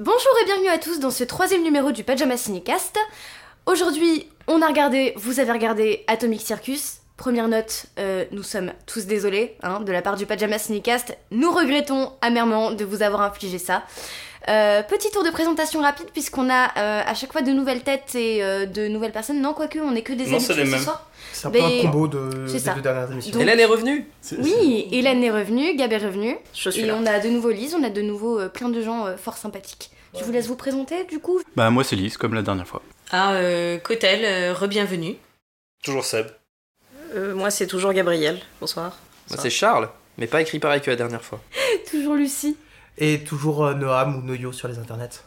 Bonjour et bienvenue à tous dans ce troisième numéro du Pajama Cinécast. Aujourd'hui, on a regardé, vous avez regardé Atomic Circus. Première note, euh, nous sommes tous désolés hein, de la part du Pajama Cinécast. Nous regrettons amèrement de vous avoir infligé ça. Euh, petit tour de présentation rapide puisqu'on a euh, à chaque fois de nouvelles têtes et euh, de nouvelles personnes. Non, quoique, on est que des Non, c'est habitués les ce mêmes. soir. C'est un Mais- peu un combo de, C'est des ça. deux dernières émissions. Donc- Hélène est revenue Oui, Hélène est revenue, Gab est revenu. Je suis Et là. on a de nouveau Lise, on a de nouveau euh, plein de gens euh, fort sympathiques. Je vous laisse vous présenter du coup. Bah moi c'est Lise, comme la dernière fois. Ah, euh, Cotel, euh, re-bienvenue. Toujours Seb. Euh, moi, c'est toujours Gabriel. Bonsoir. Moi, c'est Charles, mais pas écrit pareil que la dernière fois. Toujours Lucie. Et toujours euh, Noam ou Noyo sur les internets.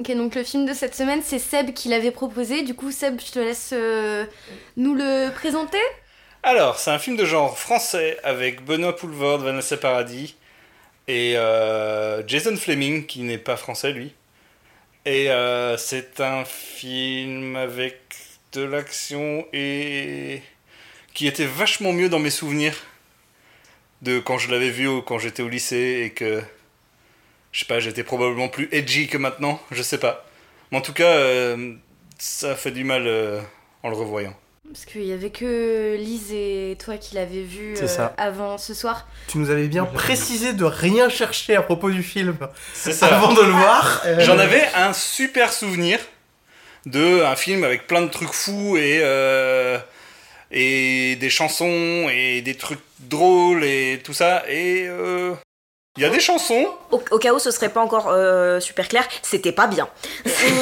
Ok, donc le film de cette semaine, c'est Seb qui l'avait proposé. Du coup, Seb, je te laisse euh, nous le présenter. Alors, c'est un film de genre français avec Benoît Poulvord, Vanessa Paradis et euh, Jason Fleming, qui n'est pas français lui. Et euh, c'est un film avec de l'action et qui était vachement mieux dans mes souvenirs de quand je l'avais vu ou quand j'étais au lycée et que je sais pas, j'étais probablement plus edgy que maintenant, je sais pas. Mais en tout cas, euh, ça fait du mal euh, en le revoyant. Parce qu'il y avait que Lise et toi qui l'avez vu euh, ça. avant ce soir. Tu nous avais bien précisé de rien chercher à propos du film C'est ça. avant de le voir. Euh, J'en avais un super souvenir de un film avec plein de trucs fous et euh, et des chansons et des trucs drôles et tout ça et euh, il y a des chansons Au, au cas où ce serait pas encore euh, super clair, c'était pas bien.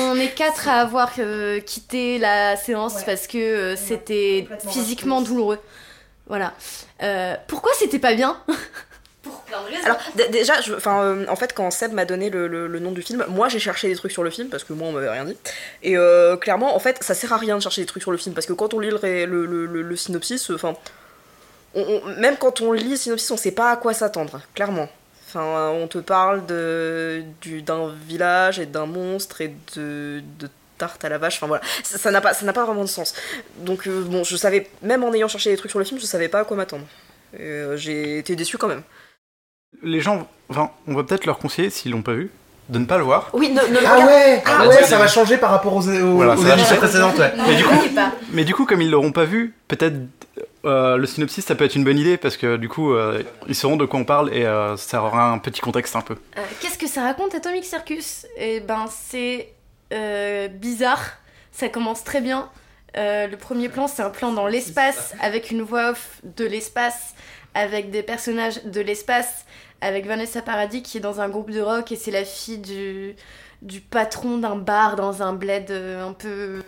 On est quatre à avoir euh, quitté la séance parce que euh, c'était physiquement douloureux. Voilà. Euh, pourquoi c'était pas bien? Pour plein de raisons. Alors, déjà, je- enfin, euh, en fait, quand Seb m'a donné le, le- le nom du film, moi j'ai cherché des trucs sur le film parce que moi on m'avait rien dit. Et euh, clairement, en fait, ça sert à rien de chercher des trucs sur le film parce que quand on lit le, le, le- le- le synopsis, enfin, même quand on lit le synopsis, on sait pas à quoi s'attendre, clairement. Enfin, on te parle de du- d'un village et d'un monstre et de, de tarte à la vache. Enfin voilà, ça ça n'a pas ça n'a pas vraiment de sens. Donc euh, bon, je savais même en ayant cherché des trucs sur le film, je savais pas à quoi m'attendre. Euh, J'ai été déçu quand même. Les gens, enfin, on va peut-être leur conseiller, s'ils l'ont pas vu, de ne pas le voir. Oui, ne, ne le Ah regarde- ouais, ah Ah, ouais, ouais. ça va changer par rapport aux, aux, Voilà, émissions précédentes. Ouais. Mais du coup, mais du coup, comme ils l'auront pas vu, peut-être euh, le synopsis ça peut être une bonne idée parce que du coup euh, ils sauront de quoi on parle et euh, ça aura un petit contexte un peu. Qu'est-ce que ça raconte Atomic Circus? Eh ben, c'est bizarre. Ça commence très bien. Le premier plan, c'est un plan dans l'espace avec une voix off de l'espace, avec des personnages de l'espace, avec Vanessa Paradis qui est dans un groupe de rock et c'est la fille du, du patron d'un bar dans un bled un peu.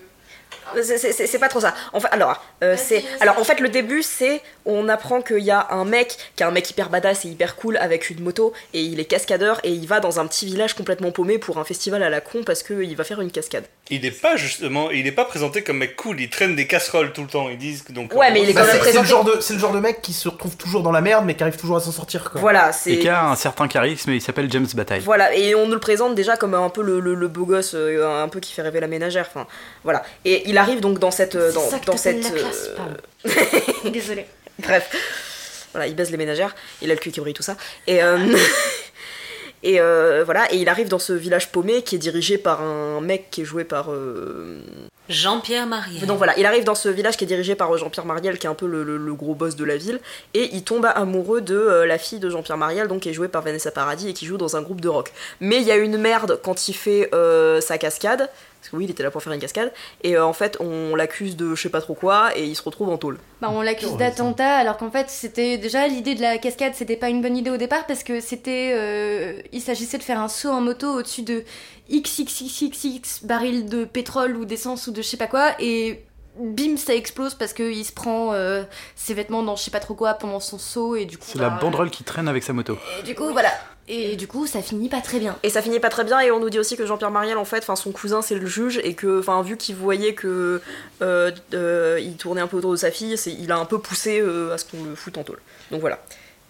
C'est- pas trop ça. Alors, euh, c'est alors en fait le début c'est on apprend qu'il y a un mec qui est un mec hyper badass et hyper cool avec une moto et il est cascadeur et il va dans un petit village complètement paumé pour un festival à la con parce que il va faire une cascade. il n'est pas justement il est pas présenté comme mec cool il traîne des casseroles tout le temps ils disent que donc Ouais, mais il est Bah, quand même c'est c'est le, présenté. genre de- c'est le genre de mec qui se retrouve toujours dans la merde mais qui arrive toujours à s'en sortir. Quoi. Voilà, Et c'est qui a un certain charisme et il s'appelle James Bataille. voilà et on nous le présente déjà comme un peu le, le- le beau gosse euh, un peu qui fait rêver la ménagère. Enfin voilà et il arrive donc dans cette euh, dans, C'est ça que dans cette la classe, euh, pardon. Bref, voilà, il baise les ménagères, il a le cul qui brille, tout ça. Et, euh, et euh, voilà, et il arrive dans ce village paumé qui est dirigé par un mec qui est joué par. euh, Jean-Pierre Mariel. Donc voilà, il arrive dans ce village qui est dirigé par Jean-Pierre Mariel, qui est un peu le, le- le gros boss de la ville, et il tombe amoureux de euh, la fille de Jean-Pierre Mariel, donc qui est jouée par Vanessa Paradis et qui joue dans un groupe de rock. Mais il y a une merde quand il fait euh, sa cascade, parce que oui, il était là pour faire une cascade, et euh, en fait, on l'accuse de je sais pas trop quoi, et il se retrouve en tôle. Bah, on l'accuse d'attentat alors qu'en fait c'était déjà l'idée de la cascade c'était pas une bonne idée au départ parce que c'était euh, il s'agissait de faire un saut en moto au-dessus de XXXXX barils de pétrole ou d'essence ou de je sais pas quoi et bim ça explose parce qu'il se prend euh, ses vêtements dans je sais pas trop quoi pendant son saut et du coup C'est la bah, banderole qui traîne avec sa moto. et du coup voilà et du coup ça finit pas très bien Et ça finit pas très bien et on nous dit aussi que Jean-Pierre Mariel en fait, enfin son cousin c'est le juge et que enfin vu qu'il voyait que euh, euh, il tournait un peu autour de sa fille, c'est il a un peu poussé euh, à ce qu'on le foute en tôle. Donc voilà.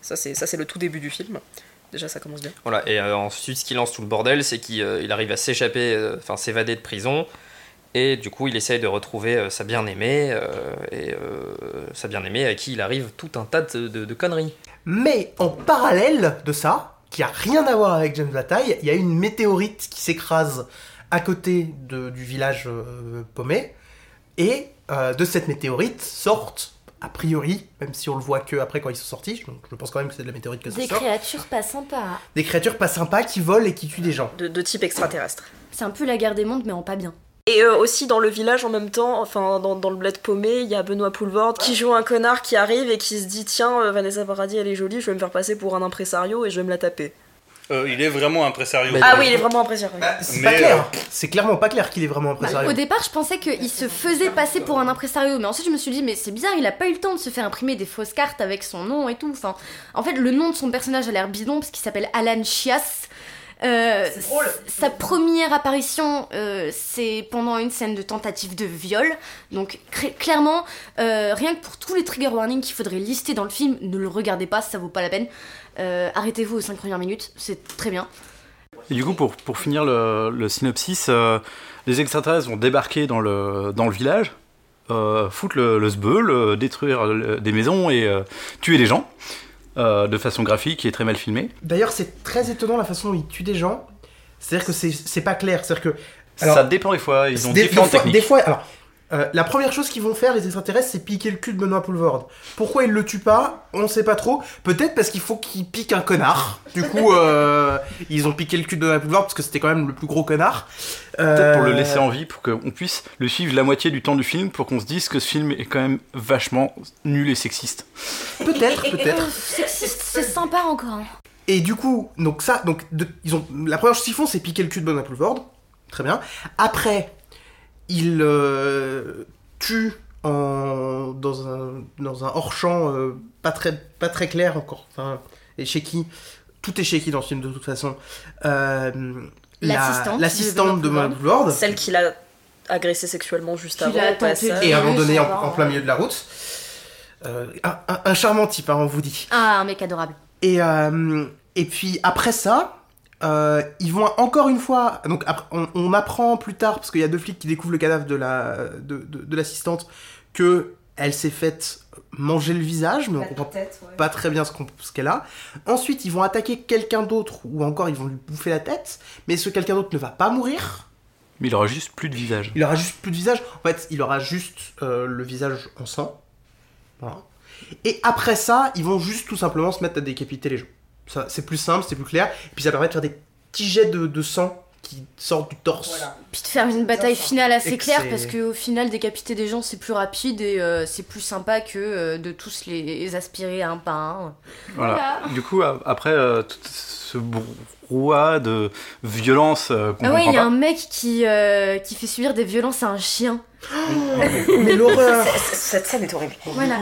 Ça c'est ça c'est le tout début du film. Déjà ça commence bien. Voilà, et euh, ensuite, ce qui lance tout le bordel, c'est qu'il euh, il arrive à s'échapper, euh, enfin s'évader de prison, et du coup, il essaye de retrouver euh, sa bien-aimée, euh, et euh, sa bien-aimée à qui il arrive tout un tas de, de- de conneries. Mais en parallèle de ça, qui a rien à voir avec James Bataille. Il y a une météorite qui s'écrase à côté de- du village euh, paumé. Et euh, de cette météorite sortent, a priori, même si on le voit que après quand ils sont sortis, donc je pense quand même que c'est de la météorite que ça Des sort, créatures pas sympas. des créatures pas sympas qui volent et qui tuent des gens. De, de type extraterrestre. C'est un peu la guerre des mondes, mais en pas bien. Et euh, aussi dans le village en même temps, enfin dans, dans le bled paumé, il y a Benoît Poulvord qui joue un connard qui arrive et qui se dit tiens euh, Vanessa Paradis elle est jolie, je vais me faire passer pour un impresario et je vais me la taper. Euh, il est vraiment impresario. Mais- Ah oui, il est vraiment impressionnant. Bah, c'est Mais, pas clair. euh, C'est clairement pas clair qu'il est vraiment impresario. Au départ, je pensais qu'il se faisait passer pour un impresario, mais ensuite je me suis dit, mais c'est bizarre, il a pas eu le temps de se faire imprimer des fausses cartes avec son nom et tout. Enfin, en fait, le nom de son personnage a l'air bidon parce qu'il s'appelle Alan Chias. Euh, sa première apparition, euh, c'est pendant une scène de tentative de viol. Donc, clairement, euh, rien que pour tous les trigger warnings qu'il faudrait lister dans le film, ne le regardez pas, ça vaut pas la peine. Euh, Arrêtez-vous aux 5 premières minutes, c'est très bien. Et du coup, pour, pour finir le, le synopsis, euh, les extraterrestres vont débarquer dans le, dans le village, euh, foutre le, le sbeul, détruire des maisons et euh, tuer des gens euh, de façon graphique et très mal filmée. D'ailleurs, c'est très étonnant la façon dont il tue des gens. C'est-à-dire que c'est c'est pas clair. C'est-à-dire que. Ça dépend des fois, ils ont des, différentes des fois, techniques. des fois, alors, euh, la première chose qu'ils vont faire, les extraterrestres, c'est piquer le cul de Benoît Poulvord. Pourquoi ils le tuent pas? On ne sait pas trop. Peut-être parce qu'il faut qu'ils piquent un connard. Du coup, euh, ils ont piqué le cul de Benoît Poulvord parce que c'était quand même le plus gros connard. Peut-être pour le Euh, laisser en vie, pour qu'on puisse le suivre la moitié du temps du film, pour qu'on se dise que ce film est quand même vachement nul et sexiste. Peut-être, peut-être. Sexiste, c'est sympa encore. Et du coup, donc ça, donc de- ils ont la première chose qu'ils font, c'est piquer le cul de Benoît Poulvord. Très bien. Après, ils euh, tuent en, dans un dans un hors champ pas très pas très clair encore. Enfin, et shaky. Tout est shaky dans ce film de toute façon. Euh, la- L'assistante de l'assistante de Benoît Benoît Poulvord. Celle qui l'a agressé sexuellement juste Qui avant Et abandonnée en, plein milieu de la route. Euh, un, un- un charmant type, hein, on vous dit. Ah, un mec adorable. Et, euh, et puis après ça, euh, ils vont encore une fois. Donc on, on apprend plus tard, parce qu'il y a deux flics qui découvrent le cadavre de la de, de- de l'assistante, que elle s'est faite manger le visage, mais on comprend pas très bien ce qu'elle a. Ensuite, ils vont attaquer quelqu'un d'autre, ou encore ils vont lui bouffer la tête, mais ce quelqu'un d'autre ne va pas mourir. Mais il aura juste plus de visage. Il aura juste plus de visage. En fait, il aura juste euh, le visage en sang. Voilà. Et après ça, ils vont juste tout simplement se mettre à décapiter les gens. Ça, c'est plus simple, c'est plus clair. Et puis ça permet de faire des petits jets de, de sang qui sortent du torse. Puis de faire une bataille finale assez que claire parce qu'au final décapiter des gens c'est plus rapide et euh, c'est plus sympa que euh, de tous les, les aspirer un par un. Voilà. Du coup, a- après euh, tout ce brouhaha de violence euh, qu'on Ah ouais, il y a pas. un mec qui, euh, qui fait subir des violences à un chien. Mais l'horreur Cette scène est horrible. Voilà.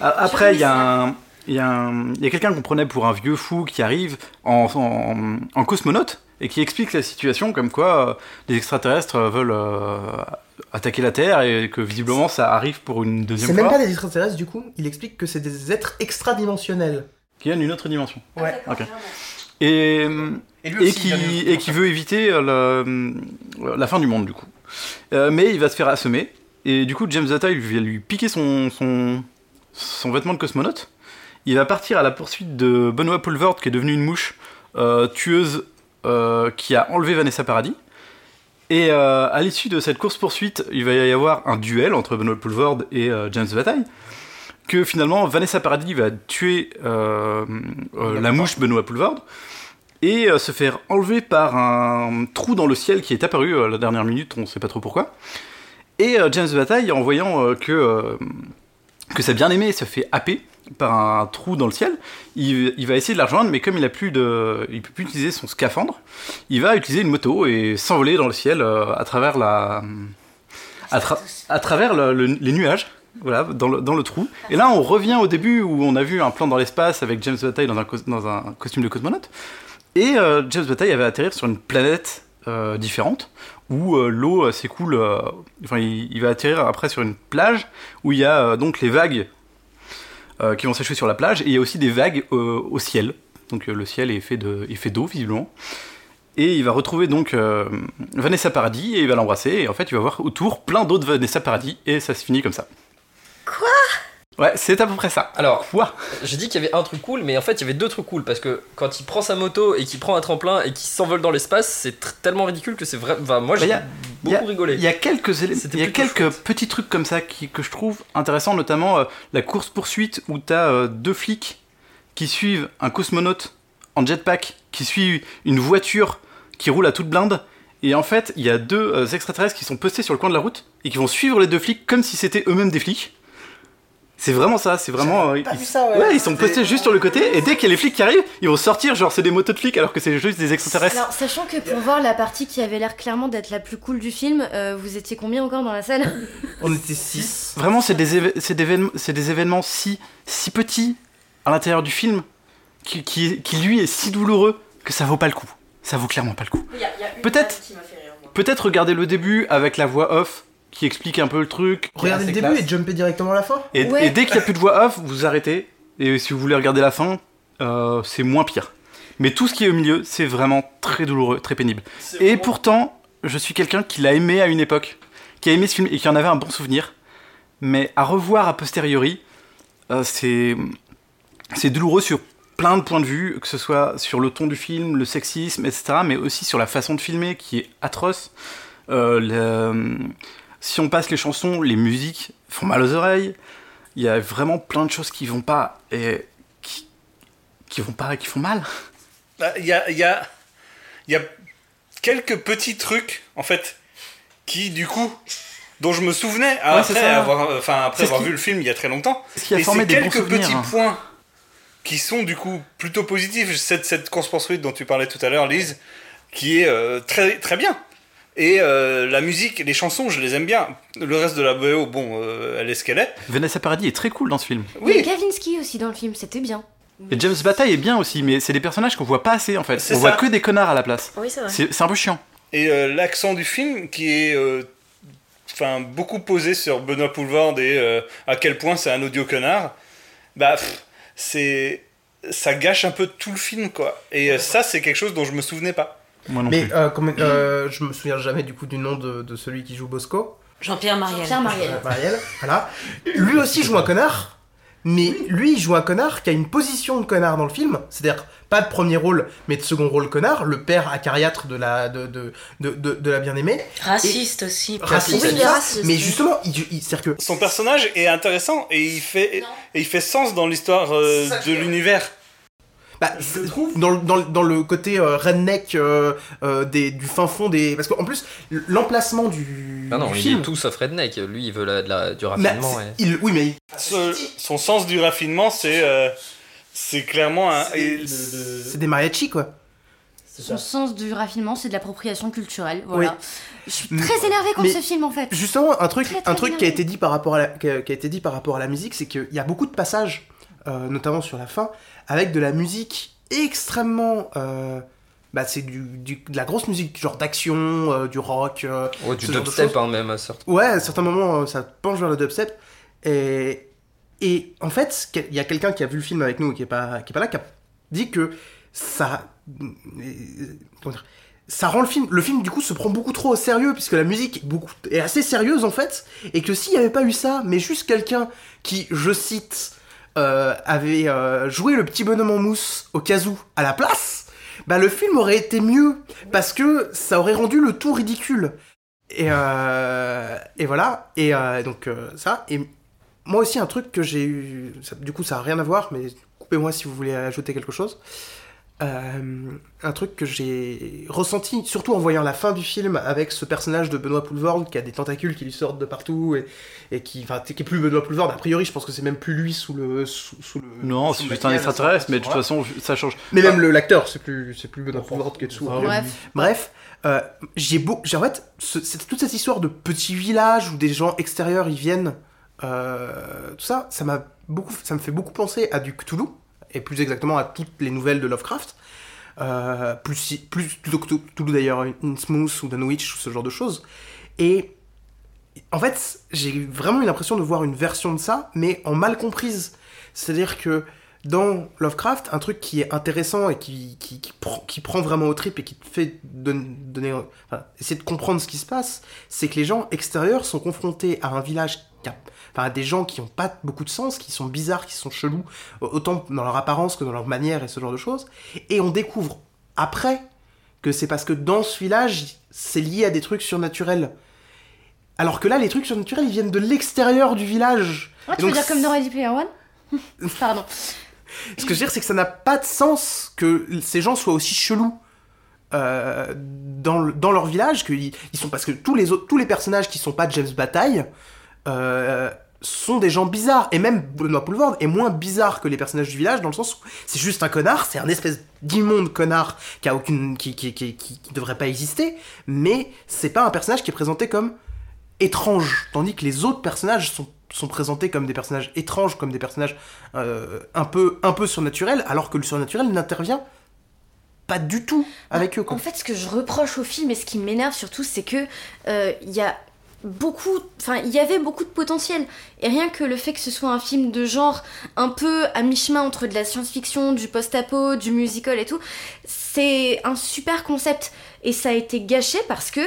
Après, il y a un. Il y a, un- il y a quelqu'un qu'on prenait pour un vieux fou qui arrive en, en, en cosmonaute et qui explique la situation comme quoi euh, les extraterrestres euh, veulent euh, attaquer la Terre et que visiblement ça arrive pour une C'est deuxième même fois. pas des extraterrestres du coup, il explique que c'est des êtres extradimensionnels. Qui viennent d'une autre dimension. Ouais. Ok. Et, et, qui, et qui veut éviter euh, le- la fin du monde du coup. Euh, mais il va se faire assommer et du coup James Atta il va lui piquer son, son, son vêtement de cosmonaute. Il va partir à la poursuite de Benoît Poulvord qui est devenu une mouche euh, tueuse euh, qui a enlevé Vanessa Paradis. Et euh, à l'issue de cette course-poursuite, il va y avoir un duel entre Benoît Poulvord et James Bataille. Que finalement, Vanessa Paradis va tuer la mouche Benoît Poulvord et se faire enlever par un trou dans le ciel qui est apparu à la dernière minute, on sait pas trop pourquoi. Et James Bataille, en voyant que, que sa bien-aimée se fait happer par un trou dans le ciel, il, va essayer de la rejoindre, mais comme il a plus de, il peut plus utiliser son scaphandre, il va utiliser une moto et s'envoler dans le ciel euh, à travers la, à, tra- à travers le- le- les nuages. Voilà, dans le, trou. Et là, on revient au début où on a vu un plan dans l'espace avec James Bataille dans un, costume de cosmonaute. Et euh, James Bataille avait atterrir sur une planète euh, différente où l'eau s'écoule. enfin, il, il va atterrir après sur une plage où il y a donc les vagues euh, qui vont s'échouer sur la plage et il y a aussi des vagues euh, au ciel. Donc euh, le ciel est fait de, est fait d'eau visiblement. Et il va retrouver donc euh, Vanessa Paradis et il va l'embrasser et en fait il va voir autour plein d'autres Vanessa Paradis et ça se finit comme ça. Ouais, c'est à peu près ça. Alors, Ouah. j'ai dit qu'il y avait un truc cool, mais en fait, il y avait deux trucs cool parce que quand il prend sa moto et qu'il prend un tremplin et qu'il s'envole dans l'espace, c'est tellement ridicule que c'est vrai. Enfin, moi, j'ai Bah, a- beaucoup rigolé. Il y a quelques, il y a plutôt quelques chouette. petits trucs comme ça qui, que je trouve intéressants, notamment euh, la course-poursuite où t'as euh, deux flics qui suivent un cosmonaute en jetpack, qui suit une voiture qui roule à toute blinde. Et en fait, il y a deux euh, extraterrestres qui sont postés sur le coin de la route et qui vont suivre les deux flics comme si c'était eux-mêmes des flics. C'est vraiment ça, c'est vraiment. euh, pas ils, vu ça, ouais. ouais, ils sont postés juste sur le côté et dès qu'il y a les flics qui arrivent, ils vont sortir, genre c'est des motos de flics alors que c'est juste des extraterrestres. Alors, sachant que pour voir la partie qui avait l'air clairement d'être la plus cool du film, euh, vous étiez combien encore dans la salle? On était 6. Vraiment, c'est des, éve- c'est des, événements- c'est des événements si, si petits à l'intérieur du film qui, qui, qui, lui est si douloureux que ça vaut pas le coup. Ça vaut clairement pas le coup. Peut-être- Peut-être regarder le début avec la voix off qui explique un peu le truc. Regardez le début classe. et jumper directement à la fin. Et, Ouais. et dès qu'il n'y a plus de voix off, vous arrêtez. Et si vous voulez regarder la fin, euh, c'est moins pire. Mais tout ce qui est au milieu, c'est vraiment très douloureux, très pénible. Et pourtant, je suis quelqu'un qui l'a aimé à une époque, qui a aimé ce film et qui en avait un bon souvenir. Mais à revoir a posteriori, euh, c'est c'est douloureux sur plein de points de vue, que ce soit sur le ton du film, le sexisme, etc., mais aussi sur la façon de filmer qui est atroce. Euh, le- Si on passe les chansons, les musiques font mal aux oreilles. Il y a vraiment plein de choses qui vont pas et qui, qui vont pas, qui font mal. Bah, Il y a, il y, a, il y a quelques petits trucs, en fait, qui, du coup, dont je me souvenais après, avoir, enfin, après C'est ce avoir qui- vu le film il y a très longtemps. Ce Et c'est quelques petits hein. points qui sont, du coup, plutôt positifs. Cette, cette course poursuite dont tu parlais tout à l'heure, Lise, qui est euh, très, très bien. Et euh, la musique, les chansons, je les aime bien. Le reste de la BO, bon, euh, elle est ce qu'elle est. Vanessa Paradis est très cool dans ce film. Oui, Kavinsky aussi dans le film, c'était bien. Et James Bataille est bien aussi, mais c'est des personnages qu'on voit pas assez en fait. On voit ça. que des connards à la place. Oui, c'est vrai. C'est un peu chiant. Et euh, l'accent du film qui est euh, enfin beaucoup posé sur Benoît Poulvord et euh, à quel point c'est un audio connard, bah c'est ça gâche un peu tout le film quoi. Et ça c'est quelque chose dont je me souvenais pas. Moi non Mais plus. euh, comme- euh, je me souviens jamais du coup du nom de, de celui qui joue Bosco. Jean-Pierre Mariel. Pierre Mariel. Euh, Marielle, voilà. Lui aussi joue un connard, mais lui il joue un connard qui a une position de connard dans le film, c'est-à-dire pas de premier rôle, mais de second rôle connard, le père acariâtre de la, de, de, de, de- de la bien-aimée. Raciste aussi. Raciste, Oui, mais justement, il, il- c'est-à-dire que Son personnage est intéressant et il fait et il fait sens dans l'histoire euh, de l'univers. Bah, c'est- dans, le- dans, le- dans le côté euh, redneck euh, euh, des, du fin fond des. Parce qu'en plus, l'emplacement du, Ah non, du il film. est tout sauf redneck. Lui, il veut la- de la- du Mais raffinement. c'est- et- il, oui, mais. Ce- son sens du raffinement c'est euh, c'est clairement un C'est des mariachis, quoi. Son sens du raffinement, c'est de l'appropriation culturelle. Voilà. Je suis très énervée contre ce film en fait. Justement, un truc, Très, très un truc qui a énervé. été dit par rapport à la, qui a, qui a été dit par rapport à la musique, c'est qu'il y a beaucoup de passages, euh, notamment sur la fin, avec de la musique extrêmement. euh, bah, c'est du, du- de la grosse musique, genre d'action, euh, du rock. euh, Oh, du dubstep, hein, même, à certains. Ouais, à certains moments, euh, ça penche vers le dubstep. Et, et en fait, il y a quelqu'un qui a vu le film avec nous qui est pas, qui est pas là, qui a dit que ça. comment dire, ça rend le film. Le film, du coup, se prend beaucoup trop au sérieux, puisque la musique est, beaucoup, est assez sérieuse, en fait. Et que s'il n'y avait pas eu ça, mais juste quelqu'un qui, je cite, euh, avait euh, joué le petit bonhomme en mousse au kazoo à la place, bah le film aurait été mieux, parce que ça aurait rendu le tout ridicule. Et, euh, et voilà, et donc ça, et moi aussi un truc que j'ai eu, du coup ça a rien à voir, mais coupez-moi si vous voulez ajouter quelque chose. Euh, un truc que j'ai ressenti, surtout en voyant la fin du film avec ce personnage de Benoît Poulvord qui a des tentacules qui lui sortent de partout et, et qui, enfin, qui est plus Benoît Poulvord. A priori, je pense que c'est même plus lui sous le. Sous, sous le Non, c'est juste un extraterrestre, mais de toute façon, ça change. Mais même le- l'acteur, c'est plus, c'est plus Benoît Poulvord qui est dessous. Bref. Bref, euh, j'ai beau, j'ai en fait ce- toute cette histoire de petit village où des gens extérieurs ils viennent, euh, tout ça, ça m'a beaucoup, ça me fait beaucoup penser à du Cthulhu et plus exactement à toutes les nouvelles de Lovecraft, euh, plus plus Cthulhu d'ailleurs, Innsmouth ou Dunwich ou ce genre de choses. Et en fait, j'ai vraiment eu l'impression de voir une version de ça, mais en mal comprise. C'est-à-dire que dans Lovecraft, un truc qui est intéressant et qui, qui, qui, prend, qui prend vraiment au trip et qui te fait don- donner, enfin, essayer de comprendre ce qui se passe, c'est que les gens extérieurs sont confrontés à un village, qui a- enfin, à des gens qui n'ont pas beaucoup de sens, qui sont bizarres, qui sont chelous, autant dans leur apparence que dans leur manière et ce genre de choses. Et on découvre après que c'est parce que dans ce village, c'est lié à des trucs surnaturels. Alors que là, les trucs surnaturels, ils viennent de l'extérieur du village. Ouais, tu veux dire comme dans Ready Player One? Pardon. Ce que je veux dire, c'est que ça n'a pas de sens que ces gens soient aussi chelous euh, dans, le- dans leur village, qu'ils ils sont parce que tous les autres, tous les personnages qui sont pas James Bataille euh, sont des gens bizarres. Et même Benoît Poulvord est moins bizarre que les personnages du village dans le sens où c'est juste un connard, c'est un espèce d'immonde connard qui a aucune, qui devrait pas exister, mais c'est pas un personnage qui est présenté comme étrange, tandis que les autres personnages sont, sont présentés comme des personnages étranges, comme des personnages euh, un, peu, un peu surnaturels, alors que le surnaturel n'intervient pas du tout avec eux. Quoi. En fait, ce que je reproche au film et ce qui m'énerve surtout, c'est que euh, il y a beaucoup, enfin, il y avait beaucoup de potentiel. Et rien que le fait que ce soit un film de genre un peu à mi-chemin entre de la science-fiction, du post-apo, du musical et tout, c'est un super concept. Et ça a été gâché parce que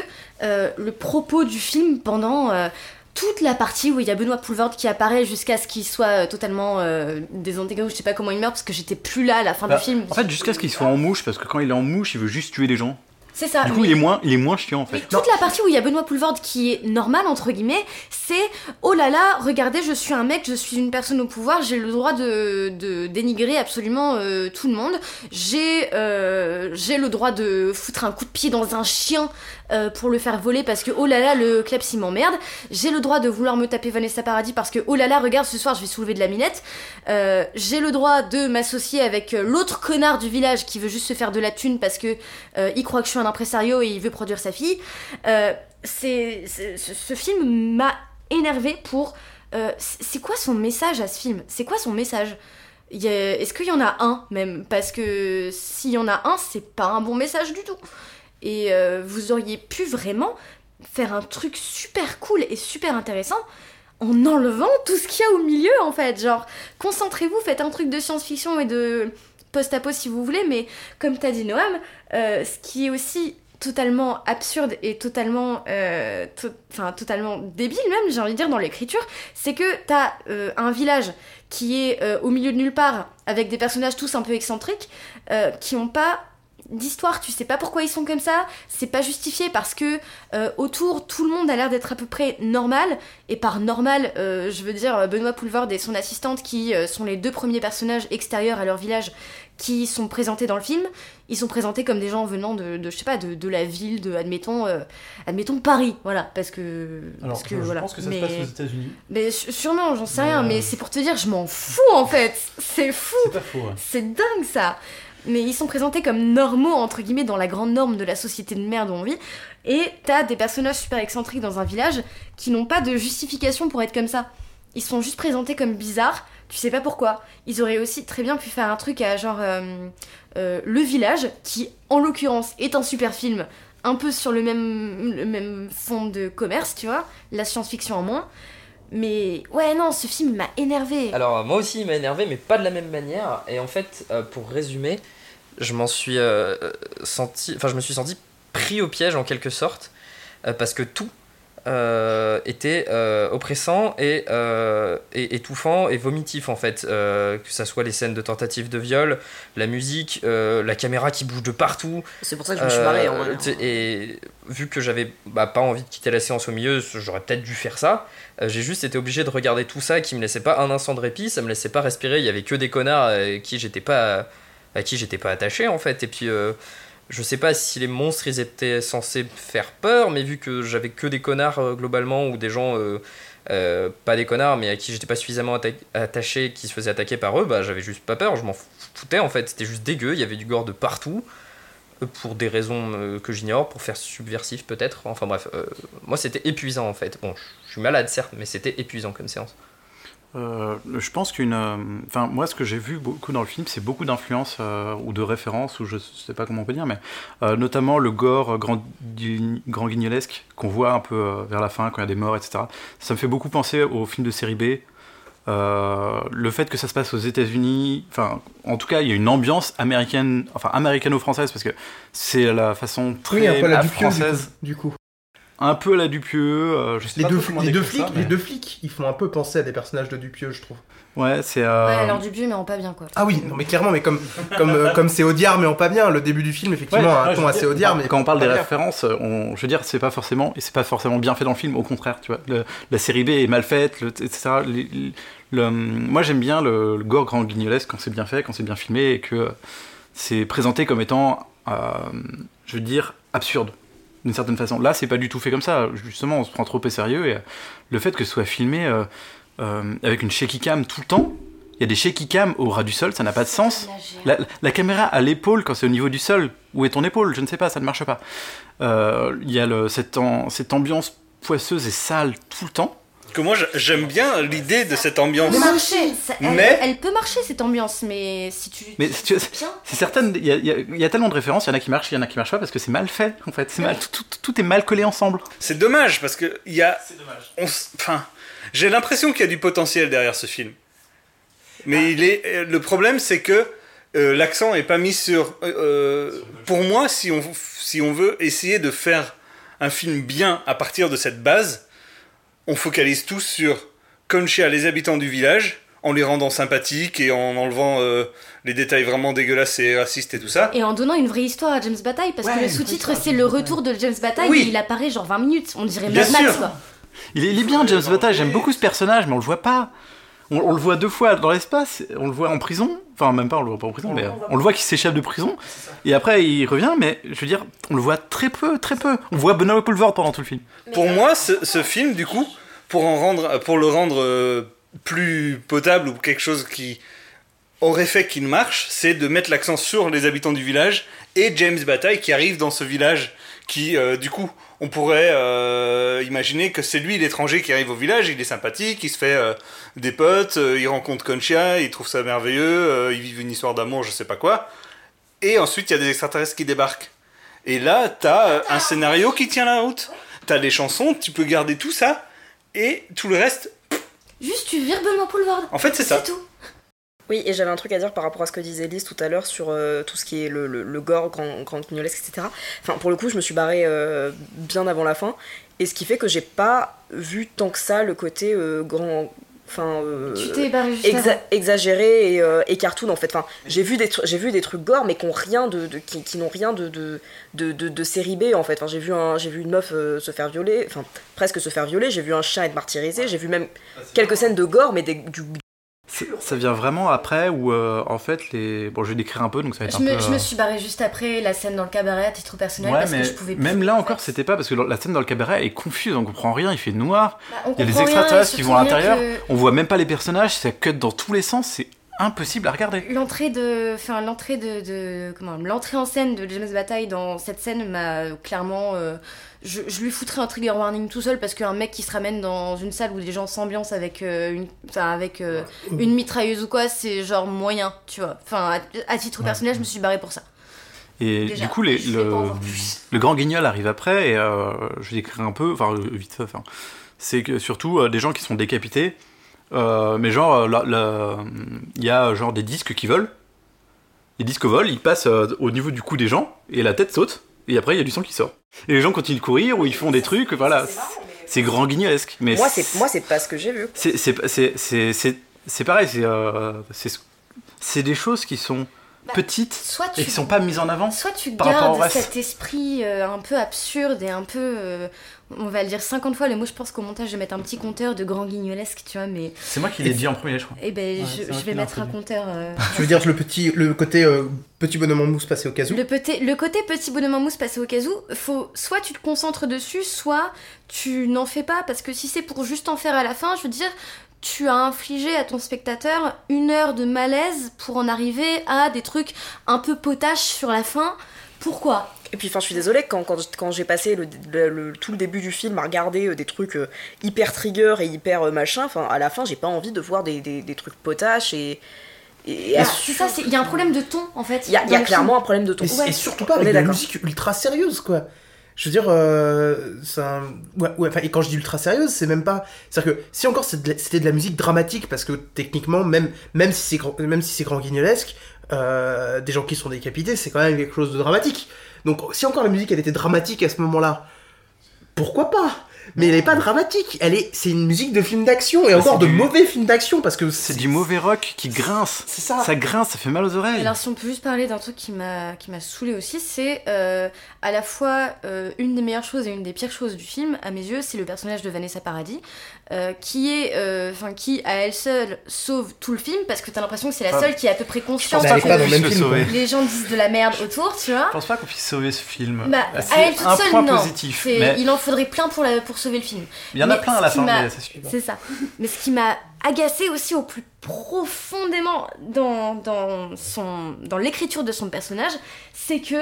euh, le propos du film pendant euh, toute la partie où il y a Benoît Poulvord qui apparaît jusqu'à ce qu'il soit euh, totalement euh, désintégré ou je sais pas comment il meurt parce que j'étais plus là à la fin Bah, du film. En fait, jusqu'à ce qu'il soit en mouche, parce que quand il est en mouche, il veut juste tuer des gens. C'est ça. Du coup, mais- il est moins, il est moins chiant en Mais fait. toute la partie où il y a Benoît Poulvord qui est normal entre guillemets, c'est oh là là, regardez, je suis un mec, je suis une personne au pouvoir, j'ai le droit de, de dénigrer absolument euh, tout le monde. J'ai euh, j'ai le droit de foutre un coup de pied dans un chien euh, pour le faire voler parce que oh là là, le kleps il m'emmerde. J'ai le droit de vouloir me taper Vanessa Paradis parce que oh là là, regarde, ce soir je vais soulever de la minette. J'ai le droit de m'associer avec l'autre connard du village qui veut juste se faire de la thune parce que il croit que je suis un impresario et il veut produire sa fille. Euh, c'est, ce, film m'a énervé pour. euh, c'est quoi son message à ce film? C'est quoi son message? Est-ce qu'il y en a un même? Parce que s'il y en a un, c'est pas un bon message du tout. Et euh, vous auriez pu vraiment faire un truc super cool et super intéressant en enlevant tout ce qu'il y a au milieu en fait. Genre, concentrez-vous, faites un truc de science-fiction et de post-apo si vous voulez, mais comme t'as dit Noam, ce qui est aussi totalement absurde et totalement, euh, totalement débile même, j'ai envie de dire dans l'écriture, c'est que t'as euh, un village qui est euh, au milieu de nulle part avec des personnages tous un peu excentriques euh, qui ont pas d'histoire, tu sais pas pourquoi ils sont comme ça, c'est pas justifié parce que euh, autour tout le monde a l'air d'être à peu près normal et par normal euh, je veux dire Benoît Poulvord et son assistante qui euh, sont les deux premiers personnages extérieurs à leur village qui sont présentés dans le film, ils sont présentés comme des gens venant de, de je sais pas de, de la ville de admettons admettons Paris, voilà parce que Alors, parce que je, voilà pense que ça mais se passe aux États-Unis. mais su- sûrement j'en sais Mais, rien mais c'est pour te dire je m'en fous en fait, c'est fou. C'est pas faux. ouais. C'est dingue ça Mais ils sont présentés comme normaux, entre guillemets, dans la grande norme de la société de merde où on vit. Et t'as des personnages super excentriques dans un village qui n'ont pas de justification pour être comme ça. Ils sont juste présentés comme bizarres, tu sais pas pourquoi. Ils auraient aussi très bien pu faire un truc à genre euh, euh, Le Village, qui en l'occurrence est un super film, un peu sur le même, le même fond de commerce, tu vois, la science-fiction en moins. Mais ouais, non, ce film m'a énervé. Alors moi aussi il m'a énervé mais pas de la même manière et en fait euh, pour résumer je m'en suis euh, senti enfin je me suis senti pris au piège en quelque sorte euh, parce que tout euh, était oppressant et, et étouffant et vomitif en fait que ça soit les scènes de tentatives de viol la musique la caméra qui bouge de partout C'est pour ça que je me suis marré en vrai. et vu que j'avais bah, pas envie de quitter la séance au milieu, j'aurais peut-être dû faire ça. J'ai juste été obligé de regarder tout ça qui me laissait pas un instant de répit, ça me laissait pas respirer. Il y avait que des connards qui j'étais pas à qui j'étais pas attaché en fait. Et puis euh, je sais pas si les monstres ils étaient censés faire peur, mais vu que j'avais que des connards euh, globalement ou des gens euh, pas des connards mais à qui j'étais pas suffisamment atta- attaché qui se faisaient attaquer par eux, bah j'avais juste pas peur. Je m'en foutais en fait. C'était juste dégueu. Il y avait du gore de partout pour des raisons que j'ignore, pour faire subversif peut-être. Enfin bref, moi c'était épuisant en fait. Bon, je suis malade certes, mais c'était épuisant comme séance. Euh, je pense qu'une. euh, Enfin, moi, ce que j'ai vu beaucoup dans le film, c'est beaucoup d'influences euh, ou de références, ou je sais pas comment on peut dire, mais notamment le gore grand, grand guignolesque qu'on voit un peu vers la fin quand il y a des morts, etc. Ça me fait beaucoup penser aux films de série B. Le fait que ça se passe aux États-Unis, enfin, en tout cas, il y a une ambiance américaine, enfin américano-française, parce que c'est la façon très Oui, un peu la Dupieux, du française, coup. Du coup. Un peu à la Dupieux. euh, je sais Les pas deux, les, deux flics, ça, les mais- deux flics, ils font un peu penser à des personnages de Dupieux, je trouve. Ouais, c'est. euh, Ouais, alors du mais en pas bien quoi. Ah oui, non mais clairement, mais comme comme euh, comme c'est Audiard mais en pas bien, le début du film effectivement Ouais, a un ouais, ton assez Audiard mais quand on parle des bien. références, on, je veux dire, c'est pas forcément et c'est pas forcément bien fait dans le film. Au contraire, tu vois, Le- la série B est mal faite, le- etc. Le- moi, j'aime bien le, le gore grand guignolesque quand c'est bien fait, quand c'est bien filmé et que c'est présenté comme étant, euh, je veux dire, absurde d'une certaine façon. Là, c'est pas du tout fait comme ça. Justement, on se prend trop au sérieux et euh, le fait que ce soit filmé euh, euh, avec une shaky cam tout le temps. Il y a des shaky cam au ras du sol, ça n'a pas de sens. La, la caméra à l'épaule, quand c'est au niveau du sol, où est ton épaule? Je ne sais pas, ça ne marche pas. Il y a le, cette, en- cette ambiance poisseuse et sale tout le temps. Que moi, j'aime bien l'idée de cette ambiance. Elle peut marcher, ça- elle, Mais- elle peut marcher cette ambiance, mais si tu. Mais si tu- bien. C'est certaines, il y, a- y y tellement de références, il y en a qui marchent, il y en a qui marchent pas parce que c'est mal fait en fait. C'est mal, tout, tout- tout est mal collé ensemble. C'est dommage parce que il y a. on s- Enfin, j'ai l'impression qu'il y a du potentiel derrière ce film. Mais il est. euh, Le problème, c'est que euh, l'accent est pas mis sur. euh, euh, pour moi, si on, si on veut essayer de faire un film bien à partir de cette base, on focalise tous sur Conchia, les habitants du village, en les rendant sympathiques et en enlevant euh, les détails vraiment dégueulasses et racistes et tout ça. Et en donnant une vraie histoire à James Bataille, parce que le sous-titre c'est le retour de James Bataille, Oui. et il apparaît genre 20 minutes, on dirait Mad Max quoi. Il est, il est bien James Bataille, j'aime beaucoup ce personnage, mais on le voit pas. On, on le voit deux fois dans l'espace, on le voit en prison, enfin même pas on le voit pas en prison, mais on le voit qu'il s'échappe de prison, et après il revient, mais je veux dire, on le voit très peu, très peu. On voit Benoît Poulvord pendant tout le film. Pour moi, ce, ce film, du coup, pour, en rendre, pour le rendre euh, plus potable ou quelque chose qui aurait fait qu'il marche, c'est de mettre l'accent sur les habitants du village et James Bataille qui arrive dans ce village qui, euh, du coup, on pourrait euh, imaginer que c'est lui l'étranger qui arrive au village, il est sympathique, il se fait euh, des potes, euh, il rencontre Conchia, il trouve ça merveilleux, ils vivent une histoire d'amour, je sais pas quoi. Et ensuite, il y a des extraterrestres qui débarquent. Et là, t'as un scénario qui tient la route. T'as les chansons, tu peux garder tout ça, et tout le reste, Juste tu vires Benoît Poulvord. en fait, c'est ça. Tout. Oui, et j'avais un truc à dire par rapport à ce que disait Lise tout à l'heure sur euh, tout ce qui est le, le, le gore, grand, grand guignolesque, etc. Enfin, pour le coup, je me suis barrée euh, bien avant la fin, et ce qui fait que j'ai pas vu tant que ça le côté euh, grand. Enfin. euh, Tu t'es barré juste exa- exagéré et, euh, et cartoon en fait. Enfin, j'ai vu des j'ai vu des trucs gore mais qui ont rien de, de- qui, qui n'ont rien de de, de, de- de série B en fait. Enfin, j'ai vu un j'ai vu une meuf euh, se faire violer, enfin presque se faire violer. J'ai vu un chien être martyrisé. J'ai vu même quelques scènes de gore mais des, du Ça, vient vraiment après où euh, en fait les. Bon, je vais décrire un peu donc ça va être Je un me, peu. je me euh, suis barré juste après la scène dans le cabaret à titre personnel Ouais, parce que je pouvais plus. même là en encore, fait. c'était pas parce que la scène dans le cabaret est confuse, on comprend rien, il fait noir, Bah, il y a des extraterrestres qui vont à l'intérieur, que on voit même pas les personnages, ça cut dans tous les sens, c'est impossible à regarder. L'entrée de, enfin l'entrée de, de- comment, l'entrée en scène de James Bataille dans cette scène m'a euh, clairement, euh, je, je lui foutrais un trigger warning tout seul parce qu'un mec qui se ramène dans une salle où les gens s'ambiancent avec euh, une, enfin avec euh, une mitrailleuse ou quoi, c'est genre moyen, tu vois. Enfin à, à titre personnel, je me suis barré pour ça. Et Déjà, du coup, les- le, grand guignol arrive après, et euh, je vais décrire un peu, enfin vite fait, enfin, c'est que surtout euh, des gens qui sont décapités, euh, mais genre, euh, il y a genre des disques qui volent, les disques volent, ils passent euh, au niveau du cou des gens, et la tête saute, et après il y a du sang qui sort. Et les gens continuent de courir, ou ils font des trucs, voilà, c'est grand guignolesque. Mais moi c'est moi c'est pas ce que j'ai vu. c'est c'est- c'est- c'est- c'est- c'est pareil, c'est euh, c'est c'est des choses qui sont Bah, petites Soit tu et qui sont pas mises en avant. Soit tu par rapport au gardes reste. cet esprit euh, un peu absurde et un peu, euh, on va le dire 50 fois, le mot je pense qu'au montage je vais mettre un petit compteur de grand guignolesque, tu vois, mais C'est moi qui l'ai dit en premier, je crois. eh ben, Ouais, je, vais mettre un compteur. euh, Tu veux dire le petit le côté euh, petit bonhomme en mousse passé au cas où le, petit, le côté petit bonhomme en mousse passé au cas où, faut, soit tu te concentres dessus, soit tu n'en fais pas, parce que si c'est pour juste en faire à la fin, je veux dire, tu as infligé à ton spectateur une heure de malaise pour en arriver à des trucs un peu potaches sur la fin. Pourquoi Et puis, enfin, je suis désolée, quand, quand, quand j'ai passé le, le- le- tout le début du film à regarder euh, des trucs euh, hyper trigger et hyper euh, machin, enfin, à la fin, j'ai pas envie de voir des, des, des trucs potaches et. et Bah, C'est ça, c'est- il y a un problème de ton en fait. Il y a, y film. clairement un problème de ton. Mais- Ouais, et surtout pas avec de la musique ultra sérieuse quoi. Je veux dire, euh, c'est un... ouais, ouais, enfin, et quand je dis ultra sérieuse, c'est même pas. C'est-à-dire que si encore c'est de la- c'était de la musique dramatique, parce que techniquement, même, même si c'est grand, même si c'est grand guignolesque, euh, des gens qui sont décapités, c'est quand même quelque chose de dramatique. Donc, si encore la musique elle était dramatique à ce moment-là, pourquoi pas? Mais elle est pas dramatique. Elle est, c'est une musique de film d'action et encore c'est de du- mauvais films d'action parce que C'est du mauvais rock qui grince. C'est ça. Ça grince, ça fait mal aux oreilles. Alors si on peut juste parler d'un truc qui m'a qui m'a saoulé aussi, c'est euh, à la fois euh, une des meilleures choses et une des pires choses du film à mes yeux, c'est le personnage de Vanessa Paradis, euh, qui est, euh, enfin qui à elle seule sauve tout le film parce que t'as l'impression que c'est la seule qui est à peu près Je consciente pense pas qu'on puisse le sauver. les gens disent de la merde autour, tu vois. Je pense pas qu'on puisse sauver ce film. Bah, Ah, à elle toute un seule, point non. positif. C'est- Mais Il en faudrait plein pour, la, pour sauver le film. il y en a mais plein à la fin, m'a- mais. C'est ça. Mais ce qui m'a agacé aussi au plus profondément dans, dans, son, dans l'écriture de son personnage, c'est que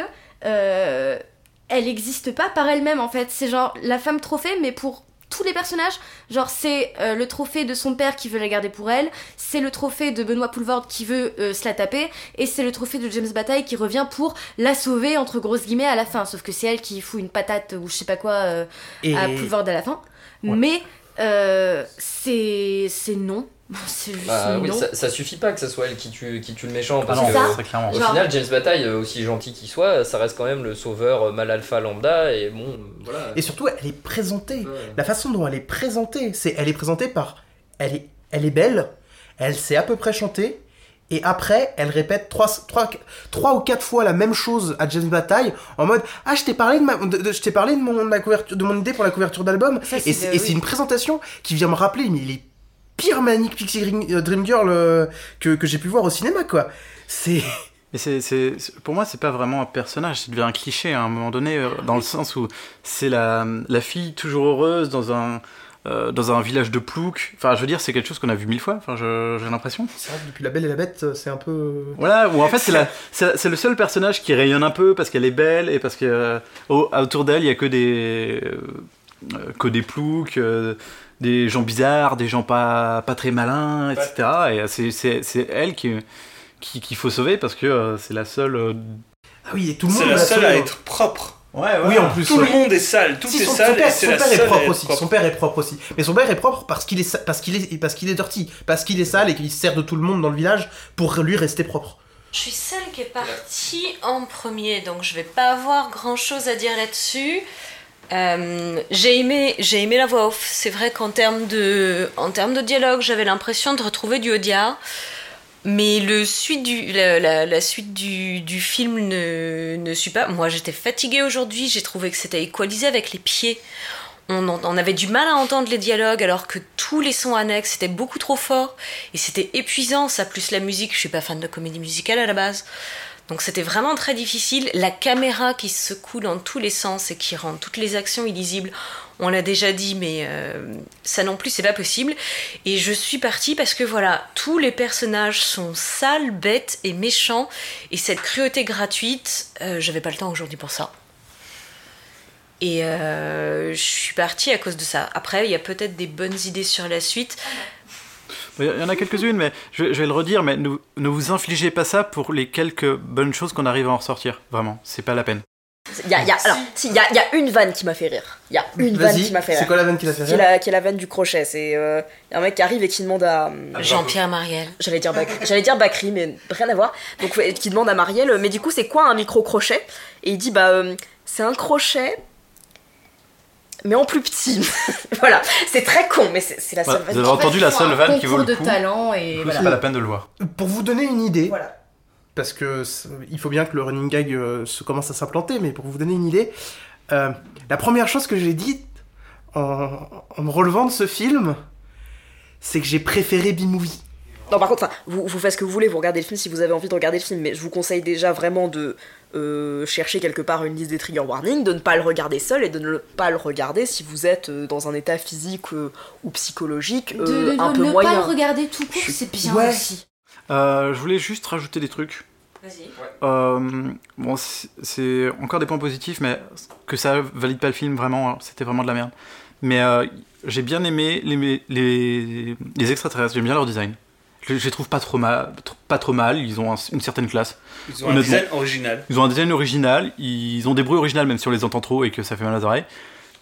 euh, elle n'existe pas par elle-même en fait. C'est genre la femme trophée, mais pour tous les personnages. Genre c'est euh, le trophée de son père qui veut la garder pour elle, c'est le trophée de Benoît Poulvord qui veut euh, se la taper, et c'est le trophée de James Bataille qui revient pour la sauver entre grosses guillemets à la fin. Sauf que c'est elle qui fout une patate ou je sais pas quoi euh, Et- à Poulvord à la fin. Ouais. Mais c'est c'est non. C'est juste Bah oui, ça, ça suffit pas que ce soit elle qui tue, qui tue le méchant. Ah Parce non, que, ça. au Genre- final, James Bataille, euh, aussi gentil qu'il soit, ça reste quand même le sauveur euh, mal alpha lambda. Et bon, voilà. Et surtout, elle est présentée. Ouais. La façon dont elle est présentée, c'est elle est présentée par elle est elle est belle, elle sait à peu près chanter et après elle répète trois, trois, trois ou quatre fois la même chose à James Bataille en mode ah je t'ai parlé de ma de- de- je t'ai parlé de mon de ma couverture de mon idée pour la couverture d'album et c'est oui. une présentation qui vient me rappeler mais pires maniques Pixie Dream, euh, Dream Girl euh, que, que j'ai pu voir au cinéma quoi. C'est Mais c'est, c'est- c'est- pour moi, c'est pas vraiment un personnage, c'est devient un cliché à un moment donné, euh, dans le sens où c'est la, la fille toujours heureuse dans un, euh, dans un village de plouc. Enfin, je veux dire, c'est quelque chose qu'on a vu mille fois, enfin, je- j'ai l'impression. c'est vrai que depuis La Belle et la Bête, c'est un peu Voilà, où en fait, c'est, la, c'est, c'est le seul personnage qui rayonne un peu parce qu'elle est belle et parce que euh, au- autour d'elle, il y a que des, euh, que des ploucs. Des gens bizarres, des gens pas, pas très malins, etc. Et euh, c'est, c'est, c'est elle qui, qui, qu'il faut sauver parce que euh, c'est la seule. euh, Ah oui, et tout le monde C'est la l'a seule à être propre. Oui, en plus Tout ouais. le monde est sale, tout Si, est son, son sale père, et son la père est propre aussi. propre. Son père est propre aussi. Mais son père est propre parce qu'il est parce qu'il est parce qu'il est dirty, parce qu'il est sale et qu'il se sert de tout le monde dans le village pour lui rester propre. Je suis celle qui est partie en premier, donc je vais pas avoir grand chose à dire là-dessus. Euh, j'ai aimé, j'ai aimé la voix off. C'est vrai qu'en termes de, en de dialogue, j'avais l'impression de retrouver du Audiard. Mais la suite du, du film ne, ne suit pas. Moi, j'étais fatiguée aujourd'hui. J'ai trouvé que c'était équalisé avec les pieds. On, en- on avait du mal à entendre les dialogues alors que tous les sons annexes étaient beaucoup trop forts et c'était épuisant. Ça plus la musique. Je suis pas fan de comédie musicale à la base. Donc c'était vraiment très difficile. La caméra qui se secoue dans tous les sens et qui rend toutes les actions illisibles, on l'a déjà dit, mais euh, ça non plus c'est pas possible. Et je suis partie parce que voilà, tous les personnages sont sales, bêtes et méchants. Et cette cruauté gratuite, euh, j'avais pas le temps aujourd'hui pour ça. Et euh, je suis partie à cause de ça. Après, il y a peut-être des bonnes idées sur la suite. Il y en a quelques-unes, mais je, vais- je vais le redire, mais ne, ne vous infligez pas ça pour les quelques bonnes choses qu'on arrive à en ressortir. Vraiment, c'est pas la peine. Il y a, il y a- alors, si, il y a, il y a une vanne qui m'a fait rire. Il y a une vanne qui m'a fait c'est rire. quoi la vanne qui l'a fait Qui est, rire la, qui est la vanne du crochet. C'est euh, y a un mec qui arrive et qui demande à. Ah, Jean-Pierre Mariel. J'allais dire, j'allais dire Bakri, mais rien à voir. Donc, qui demande à Marielle, mais du coup, c'est quoi un micro-crochet? Et il dit, bah, euh, c'est un crochet, mais en plus petit. voilà, c'est très con, mais c'est c'est la seule Voilà, vanne. vous avez entendu la seule vanne qui vaut le de coup. talent et C'est voilà. pas la peine de le voir. Pour vous donner une idée, Voilà. parce que c'est- il faut bien que le running gag euh, se commence à s'implanter, mais pour vous donner une idée, euh, la première chose que j'ai dite en, en me relevant de ce film, c'est que j'ai préféré B-Movie. Non, par contre, vous faites ce que vous voulez, vous regardez le film si vous avez envie de regarder le film, mais je vous conseille déjà vraiment de euh, chercher quelque part une liste des trigger warnings, de ne pas le regarder seul et de ne pas le regarder si vous êtes euh, dans un état physique euh, ou psychologique De, euh, de- un de peu ne moyen. pas le regarder tout court, c'est bien Ouais. aussi. Euh, je voulais juste rajouter des trucs. Vas-y. Euh, bon, c'est- encore des points positifs, mais que ça valide pas le film, vraiment, hein, c'était vraiment de la merde. Mais euh, j'ai bien aimé les, les, les extraterrestres, j'aime bien leur design. Je, les trouve pas trop mal, pas trop mal. Ils ont un- une certaine classe. Ils ont un design original. Ils ont un design original. Ils ont des bruits originaux même si on les entend trop et que ça fait mal aux oreilles.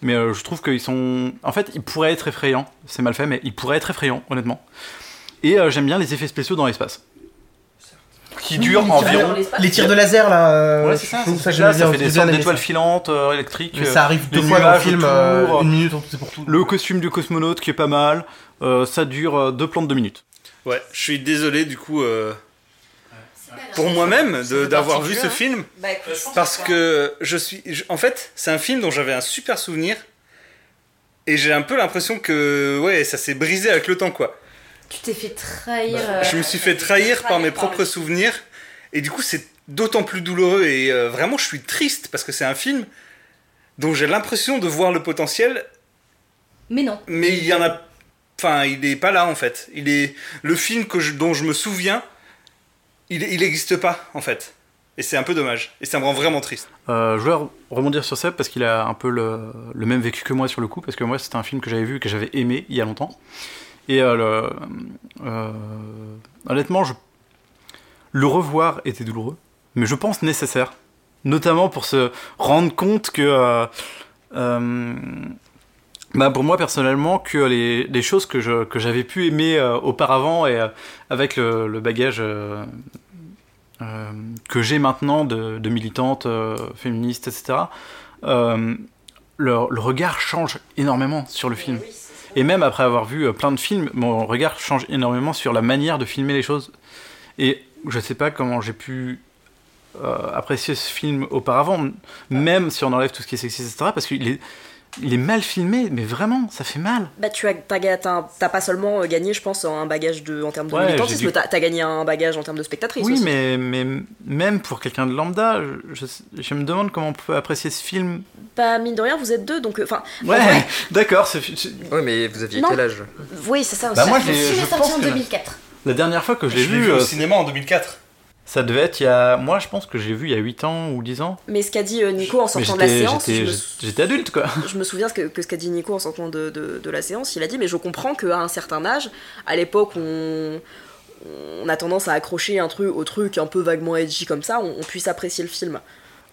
Mais euh, je trouve qu'ils sont, en fait, ils pourraient être effrayants. C'est mal fait, mais ils pourraient être effrayants, honnêtement. Et euh, j'aime bien les effets spéciaux dans l'espace, qui durent les environ. Les tirs de laser là. euh, Ouais, c'est ça. ça, bien, ça fait des sortes d'étoiles ça. filantes, euh, électriques. Mais ça arrive deux fois dans le film, autour, euh, une minute, c'est pour tout. Le costume du cosmonaute qui est pas mal. Euh, ça dure deux plans de deux minutes. Ouais, je suis désolé du coup euh, pour moi-même d'avoir vu ce film Bah écoute, parce que je suis je- en fait, c'est un film dont j'avais un super souvenir et j'ai un peu l'impression que ouais, ça s'est brisé avec le temps quoi. Tu t'es fait trahir. Bah, euh, Je me suis fait trahir par mes propres souvenirs et du coup, c'est d'autant plus douloureux et euh, vraiment je suis triste parce que c'est un film dont j'ai l'impression de voir le potentiel Mais non. mais il y en a enfin il est pas là en fait il est le film que dont je me souviens il il existe pas en fait et c'est un peu dommage et ça me rend vraiment triste Euh, je voulais re- rebondir sur Seb parce qu'il a un peu le, même vécu que moi sur le coup, parce que moi c'était un film que j'avais vu que j'avais aimé il y a longtemps. Et euh, le- euh, honnêtement, le revoir était douloureux, mais je pense nécessaire. Notamment pour se rendre compte que. Bah pour moi personnellement, que les, choses que, je, que j'avais pu aimer euh, auparavant et euh, avec le, bagage euh, que j'ai maintenant de, de militante féministe, etc., le, regard change énormément sur le film. Et même après avoir vu plein de films, mon regard change énormément sur la manière de filmer les choses. Et je sais pas comment j'ai pu apprécier ce film auparavant, même si on enlève tout ce qui est sexiste, etc., parce qu'il est, il est mal filmé, mais vraiment, ça fait mal. Bah tu as t'as, ga- t'as- t'as pas seulement euh, gagné je pense un bagage de en termes de Ouais, militantisme, t'as, t'as gagné un bagage en termes de spectatrice Oui, aussi. mais, mais même pour quelqu'un de lambda, je, je- je me demande comment on peut apprécier ce film. Bah mine de rien vous êtes deux donc euh, enfin Ouais, vrai- d'accord. c'est- c'est- Ouais, mais vous aviez Non. quel âge? Oui c'est ça aussi. Bah moi, Le je je est sorti pense en que- 2004. La dernière fois que je l'ai je l'ai vu, vu au euh, cinéma en 2004 ça devait être il y a. Moi, je pense que j'ai vu il y a 8 ans ou 10 ans. Mais ce qu'a dit euh, Nico en sortant de la séance, j'étais- adulte, quoi. je me souviens ce que, que ce qu'a dit Nico en sortant de, de- de la séance, il a dit mais je comprends qu'à un certain âge, à l'époque on, on a tendance à accrocher un truc au truc un peu vaguement edgy comme ça, on, on puisse apprécier le film.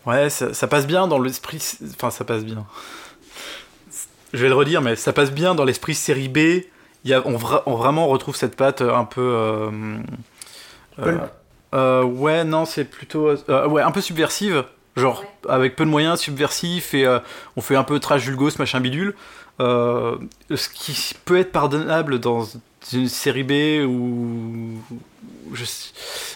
Ouais, ça, ça passe bien dans l'esprit. Enfin, ça passe bien. Je vais le redire, mais ça passe bien dans l'esprit série B. Il y a, on, vra- on vraiment retrouve cette patte un peu. euh, euh. Euh, ouais, non, c'est plutôt. euh, ouais, un peu subversive. Genre, avec peu de moyens, subversif, et euh, on fait un peu trash vulgos, machin bidule. Ce qui peut être pardonnable dans une série B ou. Je,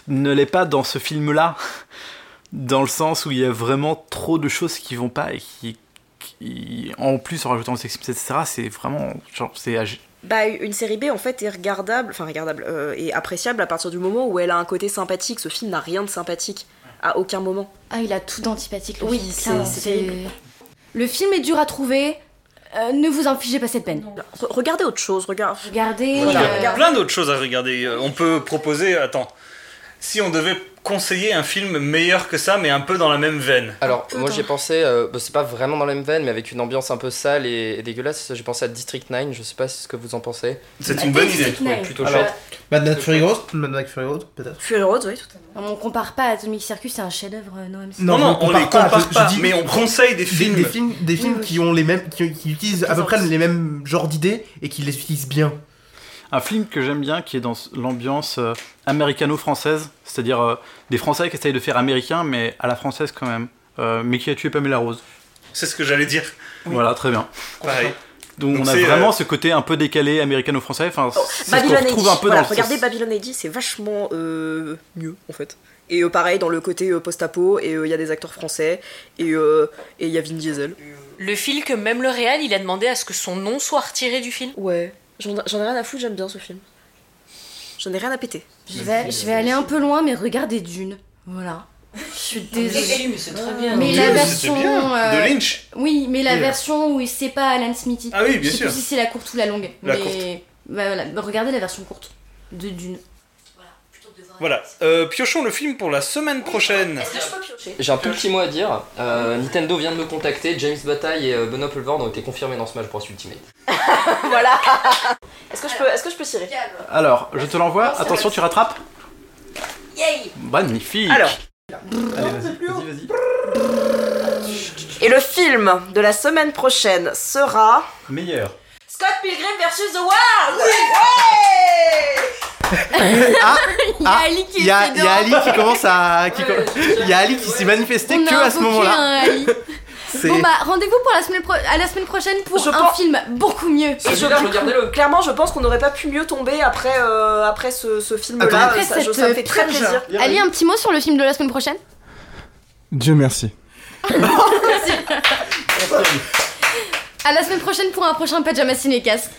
ne l'est pas dans ce film-là dans le sens où il y a vraiment trop de choses qui vont pas et qui, qui- en plus en rajoutant le sexisme etc c'est vraiment genre c'est Bah une série B en fait est regardable, enfin regardable, euh, et appréciable à partir du moment où elle a un côté sympathique. Ce film n'a rien de sympathique à aucun moment. Ah, il a tout d'antipathique. le Oui, film, c'est-. Le film est dur à trouver. euh, ne vous infligez pas cette peine. Re- regardez autre chose, regarde. Regardez. il y a plein d'autres choses à regarder Euh, on peut proposer attends si on devait conseiller un film meilleur que ça mais un peu dans la même veine Alors, moi j'ai pensé, euh, bah, c'est pas vraiment dans la même veine, mais avec une ambiance un peu sale et, et dégueulasse, j'ai pensé à District 9, je sais pas ce que vous en pensez. c'est une bonne idée District Nine. plutôt Alors, chouette. Mad Max Fury Road Mad Max Fury Road, peut-être Fury Road, oui, tout à fait. On compare pas Atomic Circus, c'est un chef-d'œuvre, euh, non je non, on les compare je pas, dis- mais on conseille des films des films, des films oui. qui ont les mêmes, qui, qui utilisent à peu près les mêmes genres d'idées et qui les utilisent bien. Un film que j'aime bien qui est dans l'ambiance euh, américano-française c'est-à-dire euh, des français qui essayent de faire américain mais à la française quand même euh, mais qui a tué Pamela Rose. C'est ce que j'allais dire. Voilà très bien. Pareil. Donc, Donc on a vraiment euh, ce côté un peu décalé américano-français enfin c'est ce qu'on Babylon retrouve AD, un peu voilà, dans le regardez Babylon AD, c'est vachement euh, mieux en fait. Et euh, pareil dans le côté euh, post-apo, et euh, il y a des acteurs français, et euh, et il y a Vin Diesel. Le fil que même le réal, il a demandé à ce que son nom soit retiré du film? Ouais, j'en ai rien à foutre, j'aime bien ce film. J'en ai rien à péter. Je vais, je vais aller un peu loin, mais regardez Dune. Voilà. Je suis désolée. mais c'est très bien. Mais Dieu, la version. bien euh, de Lynch Oui, mais la Oui. version où c'est pas Alan Smithy. ah oui bien je sais sûr plus si c'est la courte ou la longue. La mais courte. bah, voilà, bah, regardez la version courte de Dune. Voilà Euh, piochons le film pour la semaine prochaine J'ai un tout petit mot à dire. Euh, Nintendo vient de me contacter. James Bataille et euh, Benoît ont été confirmés dans Smash Bros Ultimate. voilà Est-ce que je peux, est-ce que je peux tirer Alors, je te l'envoie. Attention, tu rattrapes. Magnifique. Alors. Allez, vas-y, vas-y, vas-y. Et le film de la semaine prochaine sera Meilleur. Scott Pilgrim versus the World. Ah, Il y a Ali qui il y a, est il y a Ali qui commence à. qui com- Il y a Ali qui s'est manifesté On que à ce moment-là. Bon bah rendez-vous pour la semaine pro- à la semaine prochaine pour Je un pense- film beaucoup mieux. Et je, Celui-là, regardez-le. clairement, je pense qu'on n'aurait pas pu mieux tomber après, euh, après ce, ce film-là. Attends. Après ça, cette ça me fait très purge. plaisir. Ali, un petit mot sur le film de la semaine prochaine? Dieu merci. À la semaine prochaine pour un prochain Pajama Cinécast.